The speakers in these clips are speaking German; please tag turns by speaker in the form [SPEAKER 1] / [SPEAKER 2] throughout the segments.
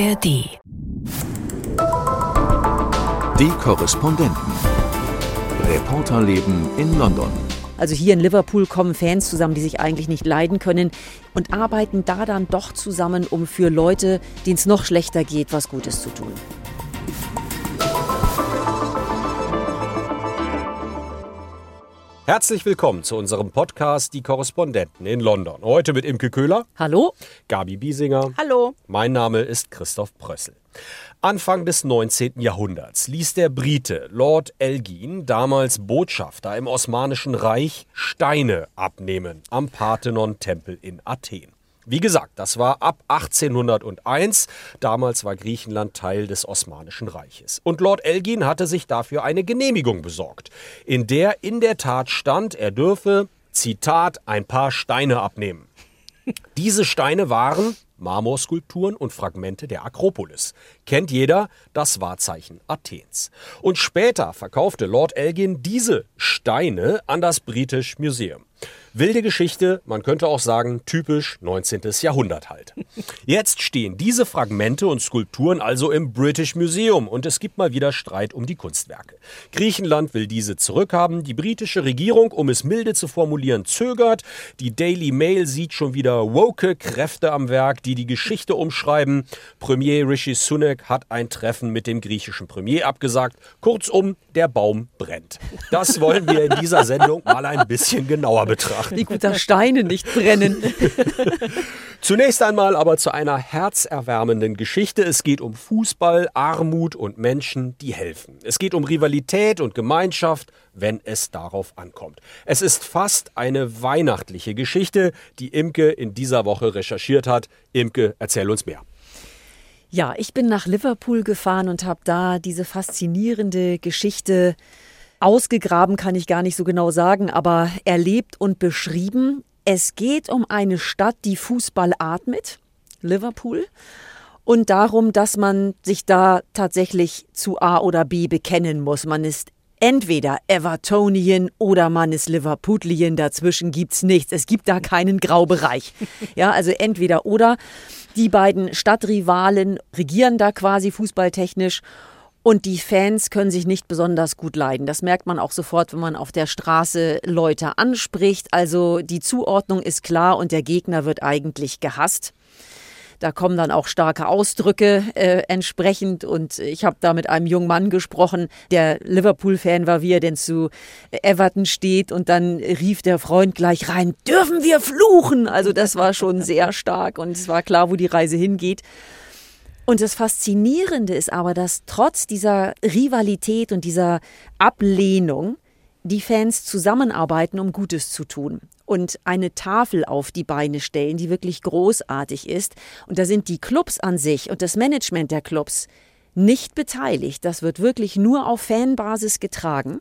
[SPEAKER 1] ARD.
[SPEAKER 2] Die Korrespondenten. Reporterleben in London.
[SPEAKER 3] Also hier in Liverpool kommen Fans zusammen, die sich eigentlich nicht leiden können und arbeiten da dann doch zusammen, um für Leute, denen es noch schlechter geht, was Gutes zu tun.
[SPEAKER 4] Herzlich willkommen zu unserem Podcast Die Korrespondenten in London. Heute mit Imke Köhler.
[SPEAKER 3] Hallo.
[SPEAKER 4] Gabi Biesinger.
[SPEAKER 3] Hallo.
[SPEAKER 4] Mein Name ist Christoph Prössel. Anfang des 19. Jahrhunderts ließ der Brite Lord Elgin, damals Botschafter im Osmanischen Reich, Steine abnehmen am Parthenon-Tempel in Athen. Wie gesagt, das war ab 1801. Damals war Griechenland Teil des Osmanischen Reiches. Und Lord Elgin hatte sich dafür eine Genehmigung besorgt, in der in der Tat stand, er dürfe, Zitat, ein paar Steine abnehmen. Diese Steine waren Marmorskulpturen und Fragmente der Akropolis. Kennt jeder das Wahrzeichen Athens. Und später verkaufte Lord Elgin diese Steine an das British Museum. Wilde Geschichte, man könnte auch sagen, typisch 19. Jahrhundert halt. Jetzt stehen diese Fragmente und Skulpturen also im British Museum und es gibt mal wieder Streit um die Kunstwerke. Griechenland will diese zurückhaben, die britische Regierung, um es milde zu formulieren, zögert. Die Daily Mail sieht schon wieder woke Kräfte am Werk, die die Geschichte umschreiben. Premier Rishi Sunak hat ein Treffen mit dem griechischen Premier abgesagt. Kurzum, der Baum brennt. Das wollen wir in dieser Sendung mal ein bisschen genauer betrachten
[SPEAKER 3] betrachten. Wie gut, dass Steine nicht brennen.
[SPEAKER 4] Zunächst einmal aber zu einer herzerwärmenden Geschichte. Es geht um Fußball, Armut und Menschen, die helfen. Es geht um Rivalität und Gemeinschaft, wenn es darauf ankommt. Es ist fast eine weihnachtliche Geschichte, die Imke in dieser Woche recherchiert hat. Imke, erzähl uns mehr.
[SPEAKER 3] Ja, ich bin nach Liverpool gefahren und habe da diese faszinierende Geschichte Ausgegraben kann ich gar nicht so genau sagen, aber erlebt und beschrieben. Es geht um eine Stadt, die Fußball atmet, Liverpool, und darum, dass man sich da tatsächlich zu A oder B bekennen muss. Man ist entweder Evertonian oder man ist Liverpoolian. Dazwischen gibt's nichts. Es gibt da keinen Graubereich. Ja, also entweder oder. Die beiden Stadtrivalen regieren da quasi fußballtechnisch und die Fans können sich nicht besonders gut leiden. Das merkt man auch sofort, wenn man auf der Straße Leute anspricht. Also die Zuordnung ist klar und der Gegner wird eigentlich gehasst. Da kommen dann auch starke Ausdrücke äh, entsprechend. Und ich habe da mit einem jungen Mann gesprochen, der Liverpool-Fan war, wie er denn zu Everton steht. Und dann rief der Freund gleich rein, dürfen wir fluchen? Also das war schon sehr stark und es war klar, wo die Reise hingeht. Und das Faszinierende ist aber, dass trotz dieser Rivalität und dieser Ablehnung die Fans zusammenarbeiten, um Gutes zu tun und eine Tafel auf die Beine stellen, die wirklich großartig ist. Und da sind die Clubs an sich und das Management der Clubs nicht beteiligt. Das wird wirklich nur auf Fanbasis getragen.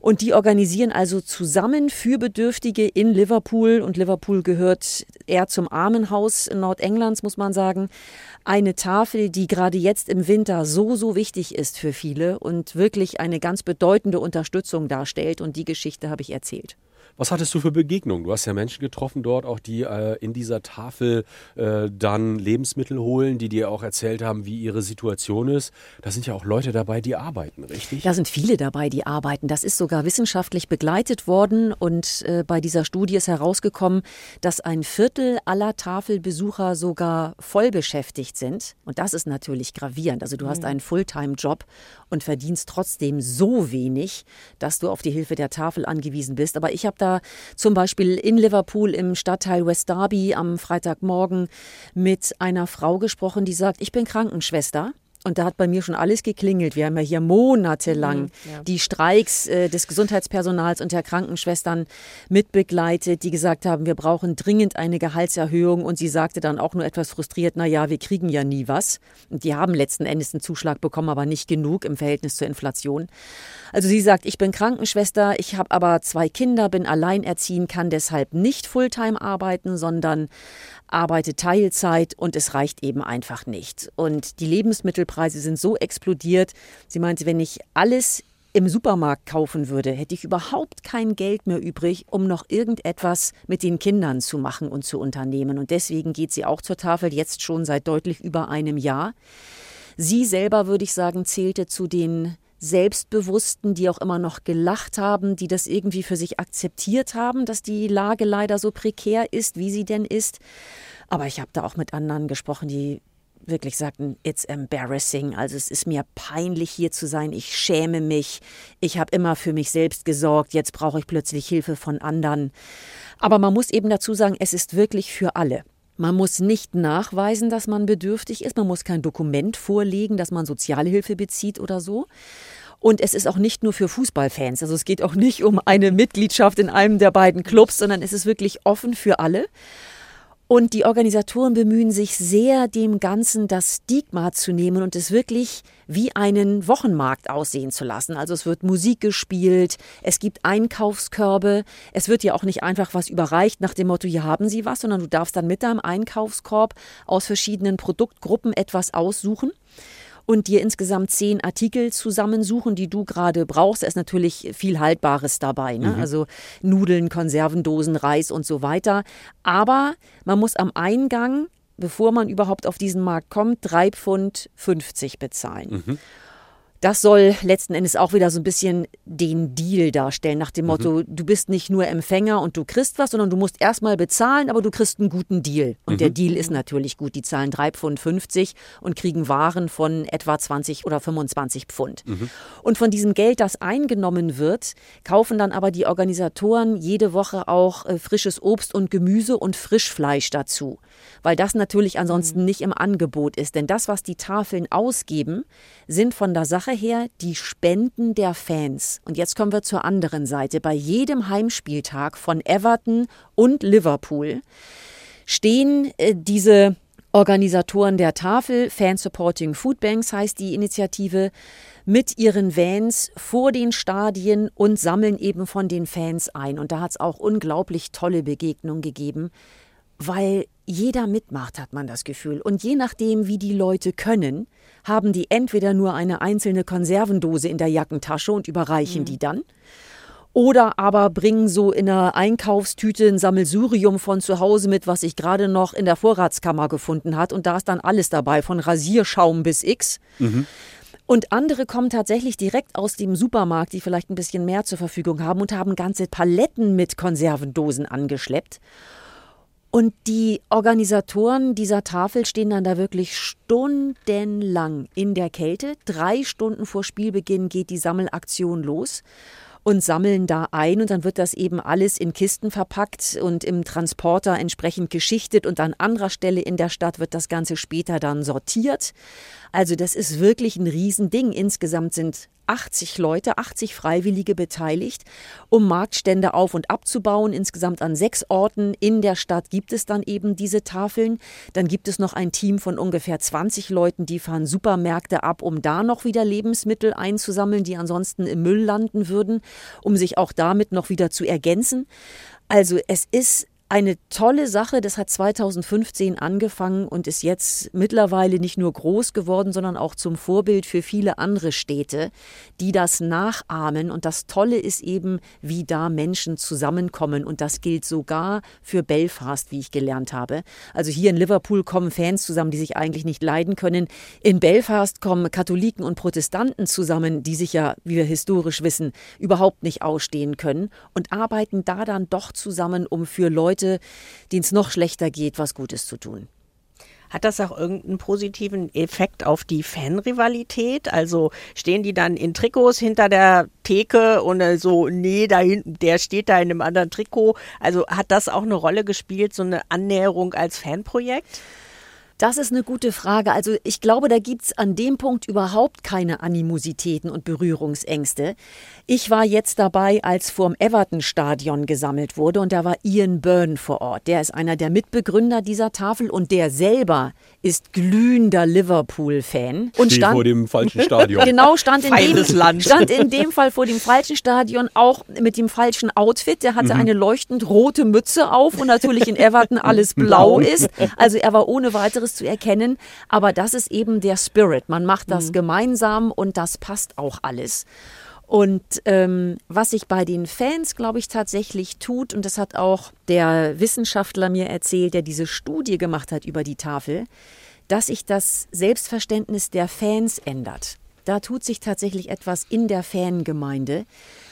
[SPEAKER 3] Und die organisieren also zusammen für Bedürftige in Liverpool. Und Liverpool gehört eher zum Armenhaus Nordenglands, muss man sagen. Eine Tafel, die gerade jetzt im Winter so, so wichtig ist für viele und wirklich eine ganz bedeutende Unterstützung darstellt. Und die Geschichte habe ich erzählt.
[SPEAKER 4] Was hattest du für Begegnungen? Du hast ja Menschen getroffen dort, auch die äh, in dieser Tafel äh, dann Lebensmittel holen, die dir auch erzählt haben, wie ihre Situation ist. Da sind ja auch Leute dabei, die arbeiten, richtig?
[SPEAKER 3] Da sind viele dabei, die arbeiten. Das ist sogar wissenschaftlich begleitet worden und äh, bei dieser Studie ist herausgekommen, dass ein Viertel aller Tafelbesucher sogar voll beschäftigt sind. Und das ist natürlich gravierend. Also du mhm. hast einen Fulltime-Job und verdienst trotzdem so wenig, dass du auf die Hilfe der Tafel angewiesen bist. Aber ich habe da zum Beispiel in Liverpool im Stadtteil West Derby am Freitagmorgen mit einer Frau gesprochen, die sagt, ich bin Krankenschwester. Und da hat bei mir schon alles geklingelt. Wir haben ja hier monatelang mhm, ja. die Streiks äh, des Gesundheitspersonals und der Krankenschwestern mitbegleitet, die gesagt haben, wir brauchen dringend eine Gehaltserhöhung. Und sie sagte dann auch nur etwas frustriert, na ja, wir kriegen ja nie was. Und die haben letzten Endes einen Zuschlag bekommen, aber nicht genug im Verhältnis zur Inflation. Also sie sagt, ich bin Krankenschwester, ich habe aber zwei Kinder, bin alleinerziehend, kann deshalb nicht Fulltime arbeiten, sondern arbeite Teilzeit und es reicht eben einfach nicht. Und die Lebensmittelpreise sind so explodiert. Sie meinte, wenn ich alles im Supermarkt kaufen würde, hätte ich überhaupt kein Geld mehr übrig, um noch irgendetwas mit den Kindern zu machen und zu unternehmen. Und deswegen geht sie auch zur Tafel jetzt schon seit deutlich über einem Jahr. Sie selber, würde ich sagen, zählte zu den Selbstbewussten, die auch immer noch gelacht haben, die das irgendwie für sich akzeptiert haben, dass die Lage leider so prekär ist, wie sie denn ist. Aber ich habe da auch mit anderen gesprochen, die wirklich sagten, it's embarrassing. Also es ist mir peinlich hier zu sein. Ich schäme mich. Ich habe immer für mich selbst gesorgt. Jetzt brauche ich plötzlich Hilfe von anderen. Aber man muss eben dazu sagen, es ist wirklich für alle. Man muss nicht nachweisen, dass man bedürftig ist. Man muss kein Dokument vorlegen, dass man Sozialhilfe bezieht oder so. Und es ist auch nicht nur für Fußballfans. Also es geht auch nicht um eine Mitgliedschaft in einem der beiden Clubs, sondern es ist wirklich offen für alle. Und die Organisatoren bemühen sich sehr, dem Ganzen das Stigma zu nehmen und es wirklich wie einen Wochenmarkt aussehen zu lassen. Also es wird Musik gespielt, es gibt Einkaufskörbe, es wird ja auch nicht einfach was überreicht nach dem Motto, hier haben Sie was, sondern du darfst dann mit deinem Einkaufskorb aus verschiedenen Produktgruppen etwas aussuchen und dir insgesamt zehn Artikel zusammensuchen, die du gerade brauchst. Da ist natürlich viel Haltbares dabei, ne? mhm. also Nudeln, Konservendosen, Reis und so weiter. Aber man muss am Eingang, bevor man überhaupt auf diesen Markt kommt, 3,50 Pfund 50 bezahlen. Mhm. Das soll letzten Endes auch wieder so ein bisschen den Deal darstellen, nach dem mhm. Motto, du bist nicht nur Empfänger und du kriegst was, sondern du musst erstmal bezahlen, aber du kriegst einen guten Deal. Und mhm. der Deal ist natürlich gut. Die zahlen 3,50 Pfund und kriegen Waren von etwa 20 oder 25 Pfund. Mhm. Und von diesem Geld, das eingenommen wird, kaufen dann aber die Organisatoren jede Woche auch äh, frisches Obst und Gemüse und Frischfleisch dazu. Weil das natürlich ansonsten mhm. nicht im Angebot ist. Denn das, was die Tafeln ausgeben, sind von der Sache her die Spenden der Fans. Und jetzt kommen wir zur anderen Seite. Bei jedem Heimspieltag von Everton und Liverpool stehen äh, diese Organisatoren der Tafel, Fan Supporting Food Banks heißt die Initiative, mit ihren Vans vor den Stadien und sammeln eben von den Fans ein. Und da hat es auch unglaublich tolle Begegnungen gegeben, weil jeder mitmacht, hat man das Gefühl. Und je nachdem, wie die Leute können, haben die entweder nur eine einzelne Konservendose in der Jackentasche und überreichen mhm. die dann. Oder aber bringen so in einer Einkaufstüte ein Sammelsurium von zu Hause mit, was sich gerade noch in der Vorratskammer gefunden hat. Und da ist dann alles dabei, von Rasierschaum bis X. Mhm. Und andere kommen tatsächlich direkt aus dem Supermarkt, die vielleicht ein bisschen mehr zur Verfügung haben und haben ganze Paletten mit Konservendosen angeschleppt. Und die Organisatoren dieser Tafel stehen dann da wirklich stundenlang in der Kälte. Drei Stunden vor Spielbeginn geht die Sammelaktion los und sammeln da ein und dann wird das eben alles in Kisten verpackt und im Transporter entsprechend geschichtet und an anderer Stelle in der Stadt wird das Ganze später dann sortiert. Also das ist wirklich ein Riesending. Insgesamt sind 80 Leute, 80 Freiwillige beteiligt, um Marktstände auf und abzubauen. Insgesamt an sechs Orten in der Stadt gibt es dann eben diese Tafeln. Dann gibt es noch ein Team von ungefähr 20 Leuten, die fahren Supermärkte ab, um da noch wieder Lebensmittel einzusammeln, die ansonsten im Müll landen würden, um sich auch damit noch wieder zu ergänzen. Also es ist eine tolle Sache. Das hat 2015 angefangen und ist jetzt mittlerweile nicht nur groß geworden, sondern auch zum Vorbild für viele andere Städte, die das nachahmen. Und das Tolle ist eben, wie da Menschen zusammenkommen. Und das gilt sogar für Belfast, wie ich gelernt habe. Also hier in Liverpool kommen Fans zusammen, die sich eigentlich nicht leiden können. In Belfast kommen Katholiken und Protestanten zusammen, die sich ja, wie wir historisch wissen, überhaupt nicht ausstehen können und arbeiten da dann doch zusammen, um für Leute Leute, denen es noch schlechter geht, was Gutes zu tun.
[SPEAKER 1] Hat das auch irgendeinen positiven Effekt auf die Fanrivalität? Also stehen die dann in Trikots hinter der Theke und so, nee, da hinten, der steht da in einem anderen Trikot. Also hat das auch eine Rolle gespielt, so eine Annäherung als Fanprojekt?
[SPEAKER 3] Das ist eine gute Frage. Also ich glaube, da gibt es an dem Punkt überhaupt keine Animositäten und Berührungsängste. Ich war jetzt dabei, als vorm Everton-Stadion gesammelt wurde und da war Ian Byrne vor Ort. Der ist einer der Mitbegründer dieser Tafel und der selber ist glühender Liverpool-Fan.
[SPEAKER 4] Und stand vor dem falschen Stadion.
[SPEAKER 3] Genau, stand in, dem, stand in dem Fall vor dem falschen Stadion, auch mit dem falschen Outfit. Der hatte mhm. eine leuchtend rote Mütze auf und natürlich in Everton alles blau ist. Also er war ohne weiteres zu erkennen. Aber das ist eben der Spirit. Man macht das mhm. gemeinsam und das passt auch alles. Und ähm, was sich bei den Fans, glaube ich, tatsächlich tut, und das hat auch der Wissenschaftler mir erzählt, der diese Studie gemacht hat über die Tafel, dass sich das Selbstverständnis der Fans ändert. Da tut sich tatsächlich etwas in der Fangemeinde,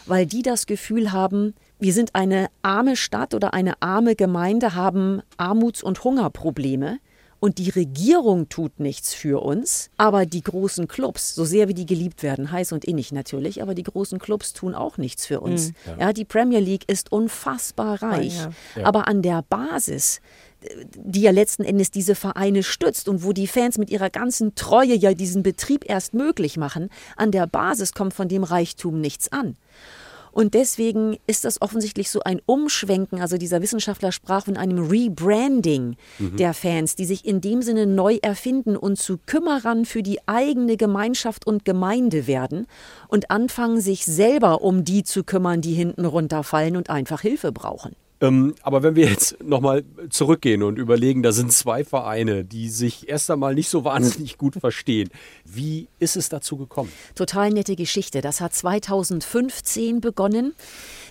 [SPEAKER 3] weil die das Gefühl haben, wir sind eine arme Stadt oder eine arme Gemeinde, haben Armuts- und Hungerprobleme und die Regierung tut nichts für uns, aber die großen Clubs, so sehr wie die geliebt werden, heiß und innig natürlich, aber die großen Clubs tun auch nichts für uns. Mhm. Ja. ja. die Premier League ist unfassbar reich, ja, ja. aber an der Basis die ja letzten Endes diese Vereine stützt und wo die Fans mit ihrer ganzen Treue ja diesen Betrieb erst möglich machen, an der Basis kommt von dem Reichtum nichts an. Und deswegen ist das offensichtlich so ein Umschwenken, also dieser Wissenschaftler sprach von einem Rebranding mhm. der Fans, die sich in dem Sinne neu erfinden und zu Kümmerern für die eigene Gemeinschaft und Gemeinde werden und anfangen, sich selber um die zu kümmern, die hinten runterfallen und einfach Hilfe brauchen.
[SPEAKER 4] Ähm, aber wenn wir jetzt nochmal zurückgehen und überlegen, da sind zwei Vereine, die sich erst einmal nicht so wahnsinnig gut verstehen. Wie ist es dazu gekommen?
[SPEAKER 3] Total nette Geschichte. Das hat 2015 begonnen.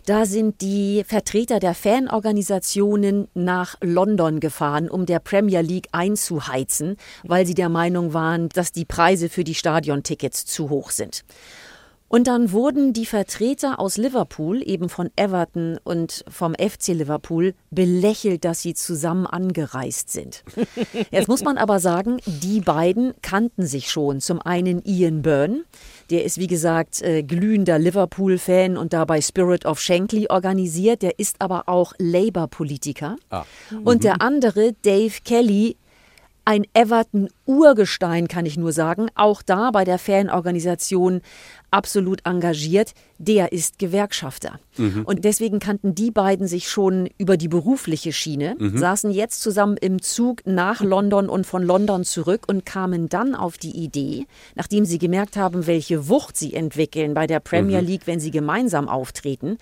[SPEAKER 3] Da sind die Vertreter der Fanorganisationen nach London gefahren, um der Premier League einzuheizen, weil sie der Meinung waren, dass die Preise für die Stadiontickets zu hoch sind. Und dann wurden die Vertreter aus Liverpool, eben von Everton und vom FC Liverpool, belächelt, dass sie zusammen angereist sind. Jetzt muss man aber sagen, die beiden kannten sich schon. Zum einen Ian Byrne, der ist wie gesagt äh, glühender Liverpool-Fan und dabei Spirit of Shankly organisiert. Der ist aber auch Labour-Politiker. Ah. Und der mhm. andere, Dave Kelly, ein Everton-Urgestein, kann ich nur sagen, auch da bei der Fanorganisation absolut engagiert, der ist Gewerkschafter. Mhm. Und deswegen kannten die beiden sich schon über die berufliche Schiene, mhm. saßen jetzt zusammen im Zug nach London und von London zurück und kamen dann auf die Idee, nachdem sie gemerkt haben, welche Wucht sie entwickeln bei der Premier mhm. League, wenn sie gemeinsam auftreten,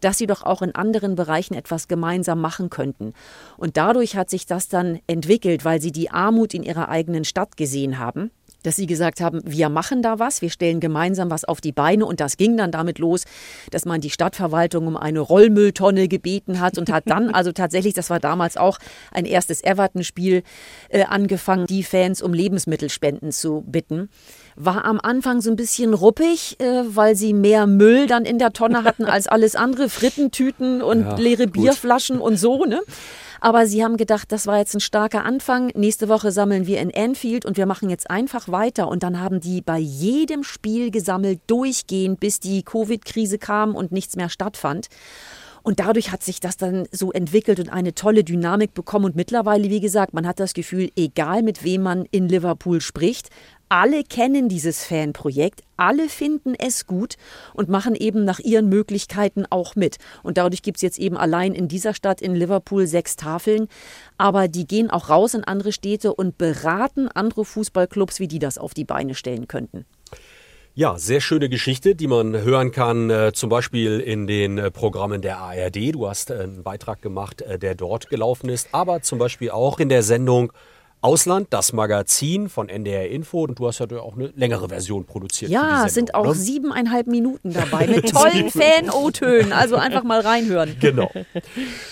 [SPEAKER 3] dass sie doch auch in anderen Bereichen etwas gemeinsam machen könnten. Und dadurch hat sich das dann entwickelt, weil sie die Armut in ihrer eigenen Stadt gesehen haben dass sie gesagt haben, wir machen da was, wir stellen gemeinsam was auf die Beine und das ging dann damit los, dass man die Stadtverwaltung um eine Rollmülltonne gebeten hat und hat dann also tatsächlich, das war damals auch ein erstes Everton-Spiel, äh, angefangen, die Fans um Lebensmittelspenden zu bitten. War am Anfang so ein bisschen ruppig, äh, weil sie mehr Müll dann in der Tonne hatten als alles andere, Frittentüten und ja, leere gut. Bierflaschen und so, ne? Aber sie haben gedacht, das war jetzt ein starker Anfang. Nächste Woche sammeln wir in Anfield und wir machen jetzt einfach weiter. Und dann haben die bei jedem Spiel gesammelt, durchgehend, bis die Covid-Krise kam und nichts mehr stattfand. Und dadurch hat sich das dann so entwickelt und eine tolle Dynamik bekommen. Und mittlerweile, wie gesagt, man hat das Gefühl, egal mit wem man in Liverpool spricht, alle kennen dieses Fanprojekt, alle finden es gut und machen eben nach ihren Möglichkeiten auch mit. Und dadurch gibt es jetzt eben allein in dieser Stadt in Liverpool sechs Tafeln. Aber die gehen auch raus in andere Städte und beraten andere Fußballclubs, wie die das auf die Beine stellen könnten.
[SPEAKER 4] Ja, sehr schöne Geschichte, die man hören kann, äh, zum Beispiel in den äh, Programmen der ARD. Du hast äh, einen Beitrag gemacht, der dort gelaufen ist, aber zum Beispiel auch in der Sendung Ausland, das Magazin von NDR Info. Und du hast ja auch eine längere Version produziert.
[SPEAKER 3] Ja, es sind auch oder? siebeneinhalb Minuten dabei mit tollen Fan-O-Tönen. Also einfach mal reinhören.
[SPEAKER 4] Genau.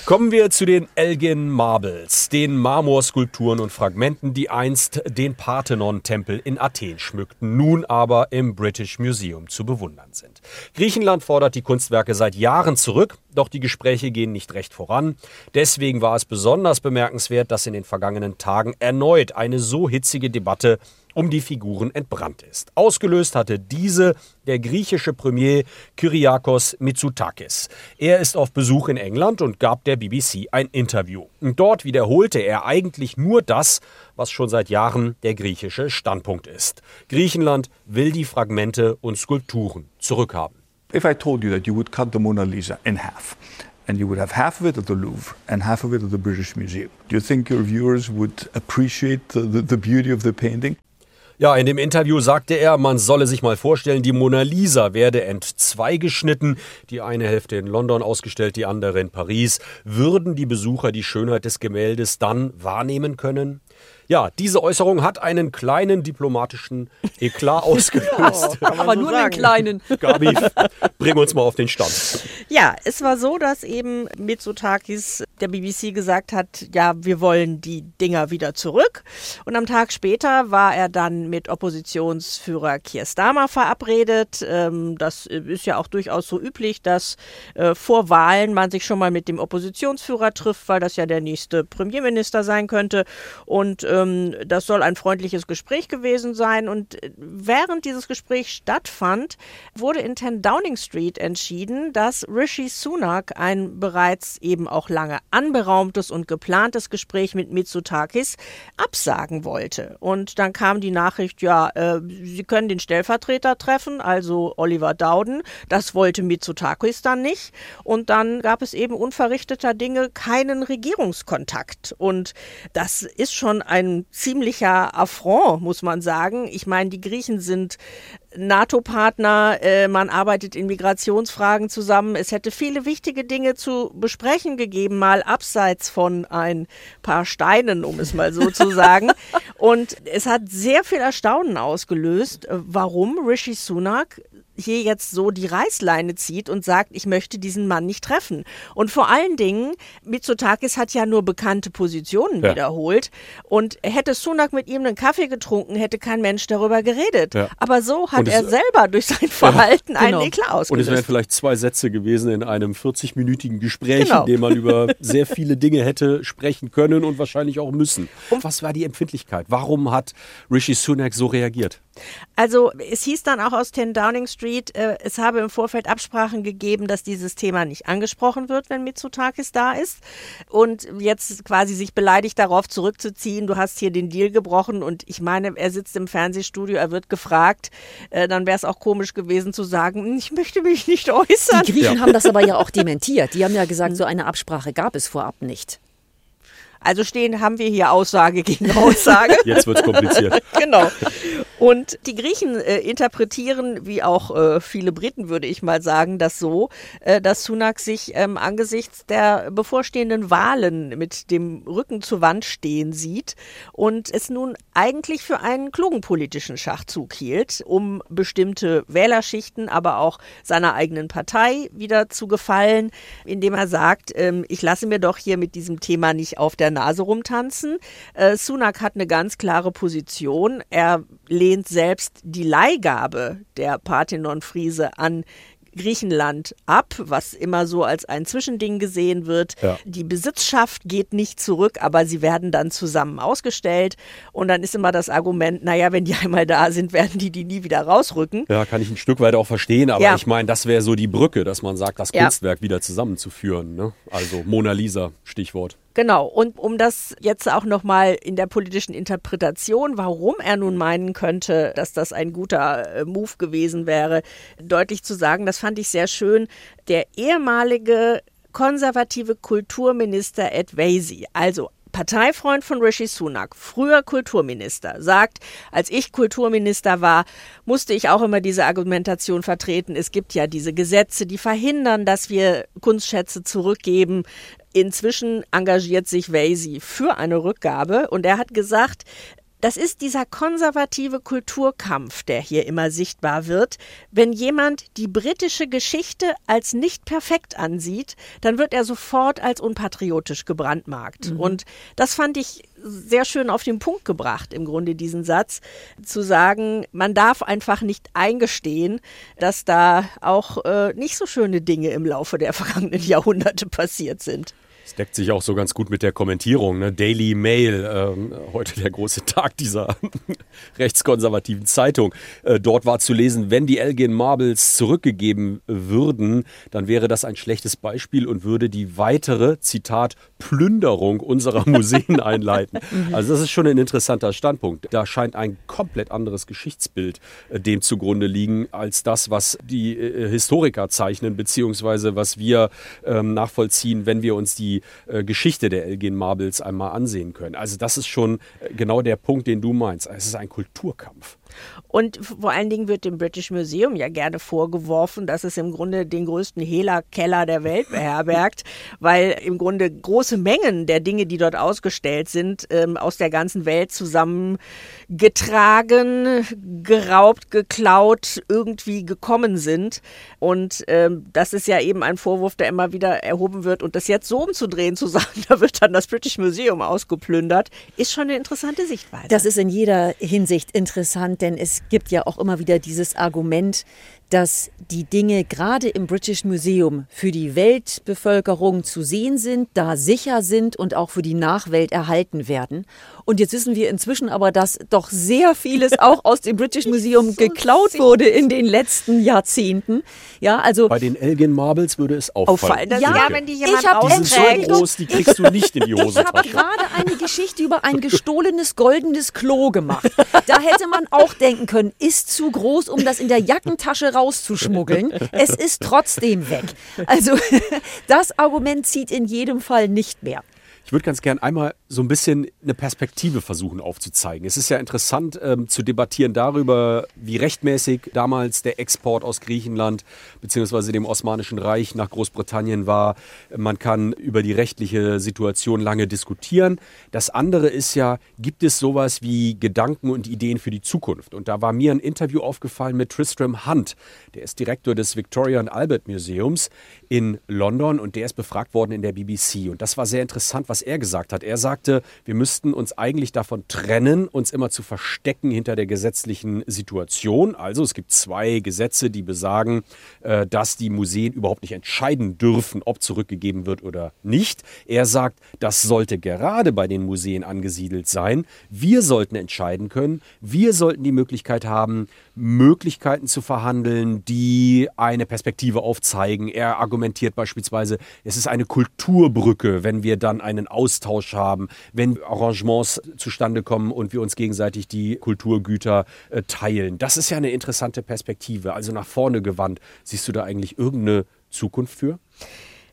[SPEAKER 4] Kommen wir zu den Elgin Marbles, den Marmorskulpturen und Fragmenten, die einst den Parthenon-Tempel in Athen schmückten, nun aber im British Museum zu bewundern sind. Griechenland fordert die Kunstwerke seit Jahren zurück, doch die Gespräche gehen nicht recht voran. Deswegen war es besonders bemerkenswert, dass in den vergangenen Tagen erneut eine so hitzige Debatte um die Figuren entbrannt ist. Ausgelöst hatte diese der griechische Premier Kyriakos Mitsotakis. Er ist auf Besuch in England und gab der BBC ein Interview. Dort wiederholte er eigentlich nur das, was schon seit Jahren der griechische Standpunkt ist. Griechenland will die Fragmente und Skulpturen zurückhaben.
[SPEAKER 5] If I told you that you would cut the Mona Lisa in half and you would have half of it at the Louvre and half of it at the British Museum. Do you think your viewers would appreciate the, the, the beauty of the painting?
[SPEAKER 4] Ja, in dem Interview sagte er, man solle sich mal vorstellen, die Mona Lisa werde entzweigeschnitten, die eine Hälfte in London ausgestellt, die andere in Paris. Würden die Besucher die Schönheit des Gemäldes dann wahrnehmen können? Ja, diese Äußerung hat einen kleinen diplomatischen Eklat ausgelöst.
[SPEAKER 1] Man
[SPEAKER 3] Aber
[SPEAKER 1] so
[SPEAKER 3] nur
[SPEAKER 1] sagen.
[SPEAKER 3] einen kleinen.
[SPEAKER 4] Gabi, bring uns mal auf den Stand.
[SPEAKER 1] Ja, es war so, dass eben Mitsotakis der BBC gesagt hat, ja, wir wollen die Dinger wieder zurück. Und am Tag später war er dann mit Oppositionsführer Keir Starmer verabredet. Ähm, das ist ja auch durchaus so üblich, dass äh, vor Wahlen man sich schon mal mit dem Oppositionsführer trifft, weil das ja der nächste Premierminister sein könnte. Und ähm, das soll ein freundliches Gespräch gewesen sein. Und äh, während dieses Gespräch stattfand, wurde in 10 Downing Street entschieden, dass Rishi Sunak ein bereits eben auch lange anberaumtes und geplantes Gespräch mit Mitsotakis absagen wollte. Und dann kam die Nachricht, ja, äh, Sie können den Stellvertreter treffen, also Oliver Dowden. Das wollte Mitsotakis dann nicht. Und dann gab es eben unverrichteter Dinge keinen Regierungskontakt. Und das ist schon ein ziemlicher Affront, muss man sagen. Ich meine, die Griechen sind NATO-Partner, äh, man arbeitet in Migrationsfragen zusammen. Es hätte viele wichtige Dinge zu besprechen gegeben, mal abseits von ein paar Steinen, um es mal so zu sagen. Und es hat sehr viel Erstaunen ausgelöst, äh, warum Rishi Sunak hier jetzt so die Reißleine zieht und sagt, ich möchte diesen Mann nicht treffen. Und vor allen Dingen, Mitsotakis hat ja nur bekannte Positionen
[SPEAKER 4] Ja.
[SPEAKER 1] wiederholt. Und hätte Sunak mit ihm einen Kaffee getrunken, hätte kein Mensch darüber geredet.
[SPEAKER 4] Ja.
[SPEAKER 1] Aber so hat
[SPEAKER 4] Und es-
[SPEAKER 1] er selber durch sein Verhalten einen
[SPEAKER 3] Genau.
[SPEAKER 1] Eklat
[SPEAKER 4] Und es wären
[SPEAKER 1] ausgelöst.
[SPEAKER 4] vielleicht zwei Sätze gewesen in einem 40-minütigen Gespräch,
[SPEAKER 1] Genau.
[SPEAKER 4] in dem man über sehr viele Dinge hätte sprechen können und wahrscheinlich auch müssen. Was war die Empfindlichkeit? Warum hat Rishi Sunak so reagiert?
[SPEAKER 1] Also es hieß dann auch aus 10 Downing Street, äh, es habe im Vorfeld Absprachen gegeben, dass dieses Thema nicht angesprochen wird, wenn Mitsotakis da ist. Und jetzt quasi sich beleidigt darauf zurückzuziehen, du hast hier den Deal gebrochen und ich meine, er sitzt im Fernsehstudio, er wird gefragt, äh, dann wäre es auch komisch gewesen zu sagen, "Hm, ich möchte mich nicht äußern.
[SPEAKER 3] Die Griechen haben das aber ja auch dementiert. Die haben ja gesagt, so eine Absprache gab es vorab nicht.
[SPEAKER 1] Also stehen haben wir hier Aussage gegen Aussage.
[SPEAKER 4] Jetzt wird es kompliziert.
[SPEAKER 1] genau. Und die Griechen äh, interpretieren, wie auch äh, viele Briten, würde ich mal sagen, das so, äh, dass Sunak sich ähm, angesichts der bevorstehenden Wahlen mit dem Rücken zur Wand stehen sieht und es nun eigentlich für einen klugen politischen Schachzug hielt, um bestimmte Wählerschichten, aber auch seiner eigenen Partei wieder zu gefallen, indem er sagt, ähm, ich lasse mir doch hier mit diesem Thema nicht auf der Nase rumtanzen. Äh, Sunak hat eine ganz klare Position. Er lehnt selbst die Leihgabe der Parthenon-Friese an Griechenland ab, was immer so als ein Zwischending gesehen wird.
[SPEAKER 4] Ja.
[SPEAKER 1] Die Besitzschaft geht nicht zurück, aber sie werden dann zusammen ausgestellt. Und dann ist immer das Argument, naja, wenn die einmal da sind, werden die die nie wieder rausrücken.
[SPEAKER 4] Ja, kann ich ein Stück weit auch verstehen, aber
[SPEAKER 1] Ja.
[SPEAKER 4] ich meine, das wäre so die Brücke, dass man sagt, das
[SPEAKER 1] Ja.
[SPEAKER 4] Kunstwerk wieder zusammenzuführen. Ne? Also Mona Lisa, Stichwort.
[SPEAKER 1] Genau, und um das jetzt auch nochmal in der politischen Interpretation, warum er nun meinen könnte, dass das ein guter äh, Move gewesen wäre, deutlich zu sagen, das fand ich sehr schön. Der ehemalige konservative Kulturminister Ed Vasey, also Parteifreund von Rishi Sunak, früher Kulturminister, sagt, als ich Kulturminister war, musste ich auch immer diese Argumentation vertreten. Es gibt ja diese Gesetze, die verhindern, dass wir Kunstschätze zurückgeben. Inzwischen engagiert sich Vasey für eine Rückgabe und er hat gesagt, das ist dieser konservative Kulturkampf, der hier immer sichtbar wird. Wenn jemand die britische Geschichte als nicht perfekt ansieht, dann wird er sofort als unpatriotisch gebrandmarkt. Und das fand ich sehr schön auf den Punkt gebracht, im Grunde diesen Satz, zu sagen, man darf einfach nicht eingestehen, dass da auch äh, nicht so schöne Dinge im Laufe der vergangenen Jahrhunderte passiert sind.
[SPEAKER 4] Das deckt sich auch so ganz gut mit der Kommentierung. Ne? Daily Mail, ähm, heute der große Tag dieser rechtskonservativen Zeitung. Äh, dort war zu lesen, wenn die Elgin Marbles zurückgegeben würden, dann wäre das ein schlechtes Beispiel und würde die weitere, Zitat, Plünderung unserer Museen einleiten. Also das ist schon ein interessanter Standpunkt. Da scheint ein komplett anderes Geschichtsbild äh, dem zugrunde liegen, als das, was die äh, Historiker zeichnen, beziehungsweise was wir ähm, nachvollziehen, wenn wir uns die äh, Geschichte der Elgin Marbles einmal ansehen können. Also das ist schon äh, genau der Punkt, den du meinst. Es ist ein Kulturkampf.
[SPEAKER 1] Und vor allen Dingen wird dem British Museum ja gerne vorgeworfen, dass es im Grunde den größten Hehlerkeller der Welt beherbergt, weil im Grunde große Mengen der Dinge, die dort ausgestellt sind, ähm, aus der ganzen Welt zusammengetragen, geraubt, geklaut, irgendwie gekommen sind. Und ähm, das ist ja eben ein Vorwurf, der immer wieder erhoben wird. Und das jetzt so umzudrehen, zu sagen, da wird dann das British Museum ausgeplündert, ist schon eine interessante Sichtweise.
[SPEAKER 3] Das ist in jeder Hinsicht interessant, denn es gibt ja auch immer wieder dieses Argument, dass die Dinge gerade im British Museum für die Weltbevölkerung zu sehen sind, da sicher sind und auch für die Nachwelt erhalten werden. Und jetzt wissen wir inzwischen aber, dass doch sehr vieles auch aus dem British Museum so geklaut wurde in den letzten Jahrzehnten. Ja, also
[SPEAKER 4] bei den Elgin Marbles würde es auffallen.
[SPEAKER 1] auffallen.
[SPEAKER 3] Ja,
[SPEAKER 1] ja, wenn die jemand
[SPEAKER 3] ich hab
[SPEAKER 4] die sind so groß, die kriegst du nicht in die
[SPEAKER 3] Ich habe gerade eine Geschichte über ein gestohlenes goldenes Klo gemacht. Da hätte man auch denken können, ist zu groß, um das in der Jackentasche rauszuschmuggeln. Es ist trotzdem weg. Also das Argument zieht in jedem Fall nicht mehr.
[SPEAKER 4] Ich würde ganz gern einmal so ein bisschen eine Perspektive versuchen aufzuzeigen. Es ist ja interessant ähm, zu debattieren darüber, wie rechtmäßig damals der Export aus Griechenland bzw. dem Osmanischen Reich nach Großbritannien war. Man kann über die rechtliche Situation lange diskutieren. Das andere ist ja, gibt es sowas wie Gedanken und Ideen für die Zukunft? Und da war mir ein Interview aufgefallen mit Tristram Hunt. Der ist Direktor des Victoria and Albert Museums in London und der ist befragt worden in der BBC. Und das war sehr interessant, was er gesagt hat. Er sagte, wir müssten uns eigentlich davon trennen, uns immer zu verstecken hinter der gesetzlichen Situation. Also es gibt zwei Gesetze, die besagen, äh, dass die Museen überhaupt nicht entscheiden dürfen, ob zurückgegeben wird oder nicht. Er sagt, das sollte gerade bei den Museen angesiedelt sein. Wir sollten entscheiden können. Wir sollten die Möglichkeit haben, Möglichkeiten zu verhandeln, die eine Perspektive aufzeigen. Er argumentiert beispielsweise, es ist eine Kulturbrücke, wenn wir dann einen Austausch haben, wenn Arrangements zustande kommen und wir uns gegenseitig die Kulturgüter äh, teilen. Das ist ja eine interessante Perspektive. Also nach vorne gewandt. Siehst du da eigentlich irgendeine Zukunft für?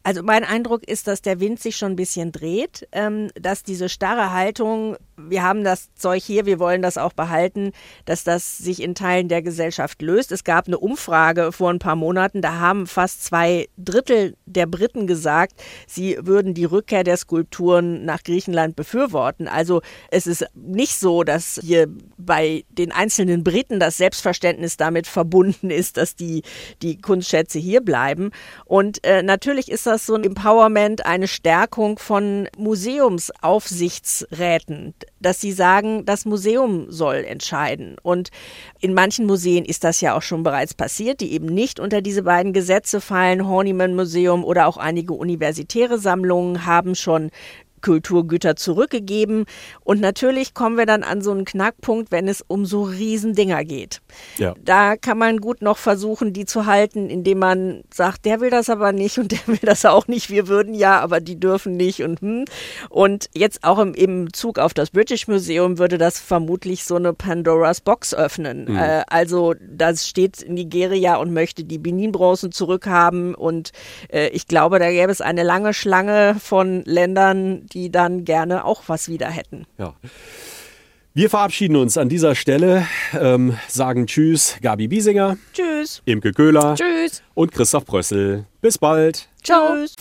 [SPEAKER 1] Also mein Eindruck ist, dass der Wind sich schon ein bisschen dreht, ähm, dass diese starre Haltung, wir haben das Zeug hier, wir wollen das auch behalten, dass das sich in Teilen der Gesellschaft löst. Es gab eine Umfrage vor ein paar Monaten, da haben fast zwei Drittel der Briten gesagt, sie würden die Rückkehr der Skulpturen nach Griechenland befürworten. Also es ist nicht so, dass hier bei den einzelnen Briten das Selbstverständnis damit verbunden ist, dass die, die Kunstschätze hier bleiben. Und äh, natürlich ist das so ein Empowerment, eine Stärkung von Museumsaufsichtsräten, dass sie sagen, das Museum soll entscheiden. Und in manchen Museen ist das ja auch schon bereits passiert, die eben nicht unter diese beiden Gesetze fallen. Horniman Museum oder auch einige universitäre Sammlungen haben schon Kulturgüter zurückgegeben. Und natürlich kommen wir dann an so einen Knackpunkt, wenn es um so Riesendinger geht.
[SPEAKER 4] Ja.
[SPEAKER 1] Da kann man gut noch versuchen, die zu halten, indem man sagt, der will das aber nicht und der will das auch nicht. Wir würden ja, aber die dürfen nicht und hm. Und jetzt auch im, im Zug auf das British Museum würde das vermutlich so eine Pandoras Box öffnen.
[SPEAKER 4] Mhm.
[SPEAKER 1] Äh, also da steht Nigeria und möchte die Benin-Bronzen zurückhaben und äh, ich glaube, da gäbe es eine lange Schlange von Ländern, die dann gerne auch was wieder hätten.
[SPEAKER 4] Ja. Wir verabschieden uns an dieser Stelle, ähm, sagen Tschüss, Gabi Biesinger,
[SPEAKER 1] Tschüss.
[SPEAKER 4] Imke Köhler
[SPEAKER 3] Tschüss.
[SPEAKER 4] und Christoph Brössel. Bis bald.
[SPEAKER 3] Ciao.
[SPEAKER 1] Tschüss.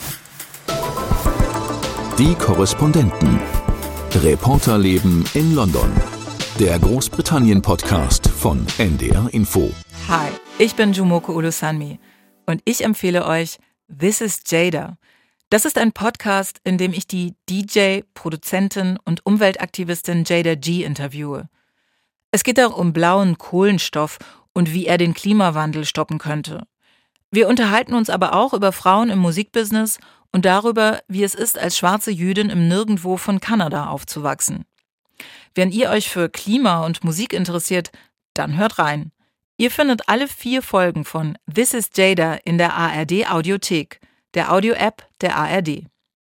[SPEAKER 2] Die Korrespondenten. Reporterleben in London. Der Großbritannien-Podcast von NDR Info.
[SPEAKER 6] Hi, ich bin Jumoko Ulusanmi und ich empfehle euch This is Jada. Das ist ein Podcast, in dem ich die DJ, Produzentin und Umweltaktivistin Jada G interviewe. Es geht auch um blauen Kohlenstoff und wie er den Klimawandel stoppen könnte. Wir unterhalten uns aber auch über Frauen im Musikbusiness und darüber, wie es ist, als schwarze Jüdin im Nirgendwo von Kanada aufzuwachsen. Wenn ihr euch für Klima und Musik interessiert, dann hört rein. Ihr findet alle vier Folgen von This is Jada in der ARD Audiothek, der Audio-App der ARD.